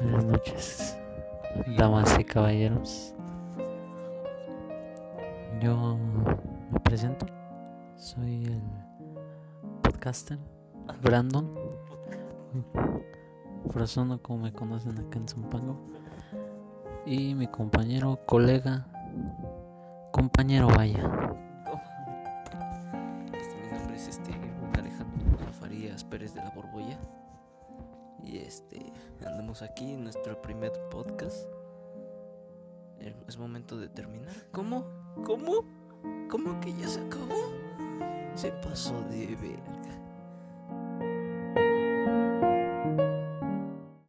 Buenas noches, damas y caballeros. Yo me presento, soy el podcaster Brandon Frozono, como me conocen acá en Zumpango, y mi compañero, colega, compañero, vaya. Este, mi nombre es este Alejandro Farías Pérez de la Borbolla. Este andamos aquí en nuestro primer podcast. Eh, Es momento de terminar. ¿Cómo? ¿Cómo? ¿Cómo que ya se acabó? Se pasó de verga.